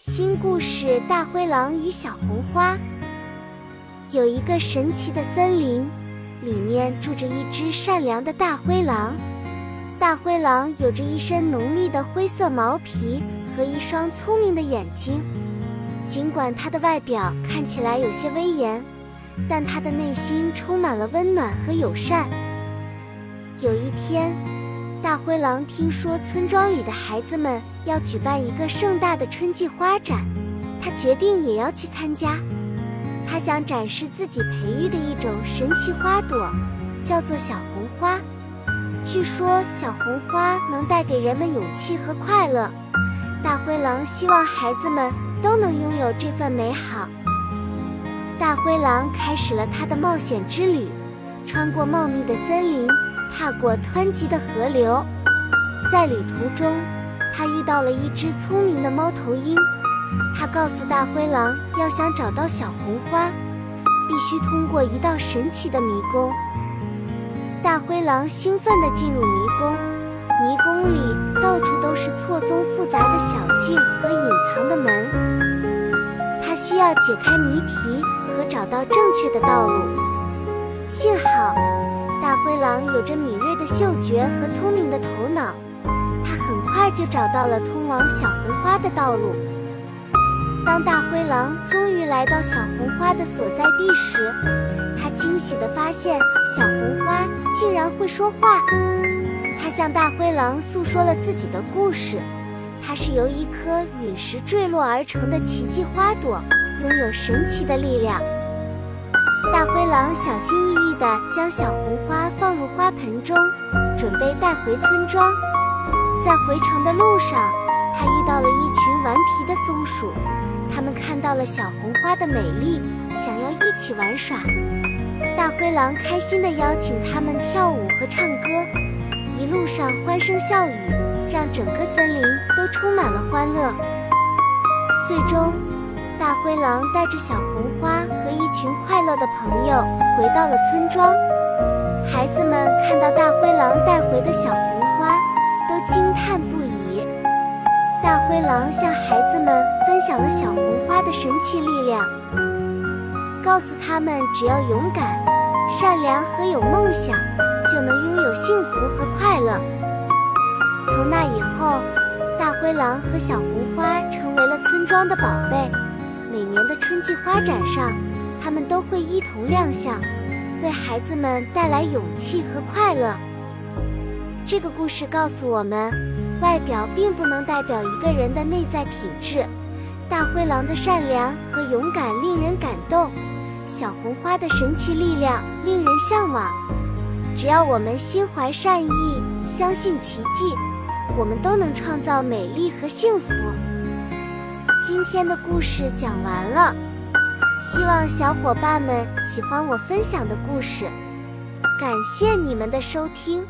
新故事：大灰狼与小红花。有一个神奇的森林，里面住着一只善良的大灰狼。大灰狼有着一身浓密的灰色毛皮和一双聪明的眼睛。尽管它的外表看起来有些威严，但它的内心充满了温暖和友善。有一天，大灰狼听说村庄里的孩子们要举办一个盛大的春季花展，他决定也要去参加。他想展示自己培育的一种神奇花朵，叫做小红花。据说小红花能带给人们勇气和快乐。大灰狼希望孩子们都能拥有这份美好。大灰狼开始了他的冒险之旅，穿过茂密的森林。踏过湍急的河流，在旅途中，他遇到了一只聪明的猫头鹰。他告诉大灰狼，要想找到小红花，必须通过一道神奇的迷宫。大灰狼兴奋地进入迷宫，迷宫里到处都是错综复杂的小径和隐藏的门。他需要解开谜题和找到正确的道路。幸好。大灰狼有着敏锐的嗅觉和聪明的头脑，它很快就找到了通往小红花的道路。当大灰狼终于来到小红花的所在地时，它惊喜地发现小红花竟然会说话。它向大灰狼诉说了自己的故事：它是由一颗陨石坠落而成的奇迹花朵，拥有神奇的力量。大灰狼小心翼翼地将小红花放入花盆中，准备带回村庄。在回程的路上，他遇到了一群顽皮的松鼠，他们看到了小红花的美丽，想要一起玩耍。大灰狼开心地邀请他们跳舞和唱歌，一路上欢声笑语，让整个森林都充满了欢乐。最终。大灰狼带着小红花和一群快乐的朋友回到了村庄。孩子们看到大灰狼带回的小红花，都惊叹不已。大灰狼向孩子们分享了小红花的神奇力量，告诉他们只要勇敢、善良和有梦想，就能拥有幸福和快乐。从那以后，大灰狼和小红花成为了村庄的宝贝。每年的春季花展上，他们都会一同亮相，为孩子们带来勇气和快乐。这个故事告诉我们，外表并不能代表一个人的内在品质。大灰狼的善良和勇敢令人感动，小红花的神奇力量令人向往。只要我们心怀善意，相信奇迹，我们都能创造美丽和幸福。今天的故事讲完了，希望小伙伴们喜欢我分享的故事，感谢你们的收听。